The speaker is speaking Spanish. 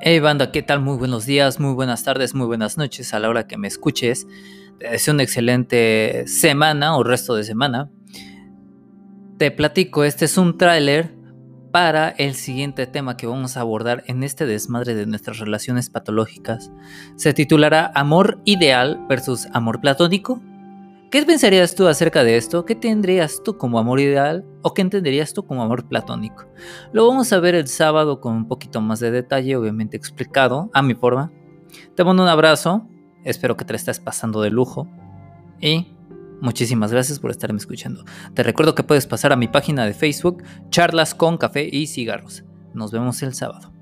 Hey banda, ¿qué tal? Muy buenos días, muy buenas tardes, muy buenas noches a la hora que me escuches. Te deseo una excelente semana o resto de semana. Te platico, este es un tráiler para el siguiente tema que vamos a abordar en este desmadre de nuestras relaciones patológicas. Se titulará Amor ideal versus amor platónico ¿Qué pensarías tú acerca de esto? ¿Qué tendrías tú como amor ideal o qué entenderías tú como amor platónico? Lo vamos a ver el sábado con un poquito más de detalle, obviamente explicado a mi forma. Te mando un abrazo, espero que te estés pasando de lujo y muchísimas gracias por estarme escuchando. Te recuerdo que puedes pasar a mi página de Facebook, charlas con café y cigarros. Nos vemos el sábado.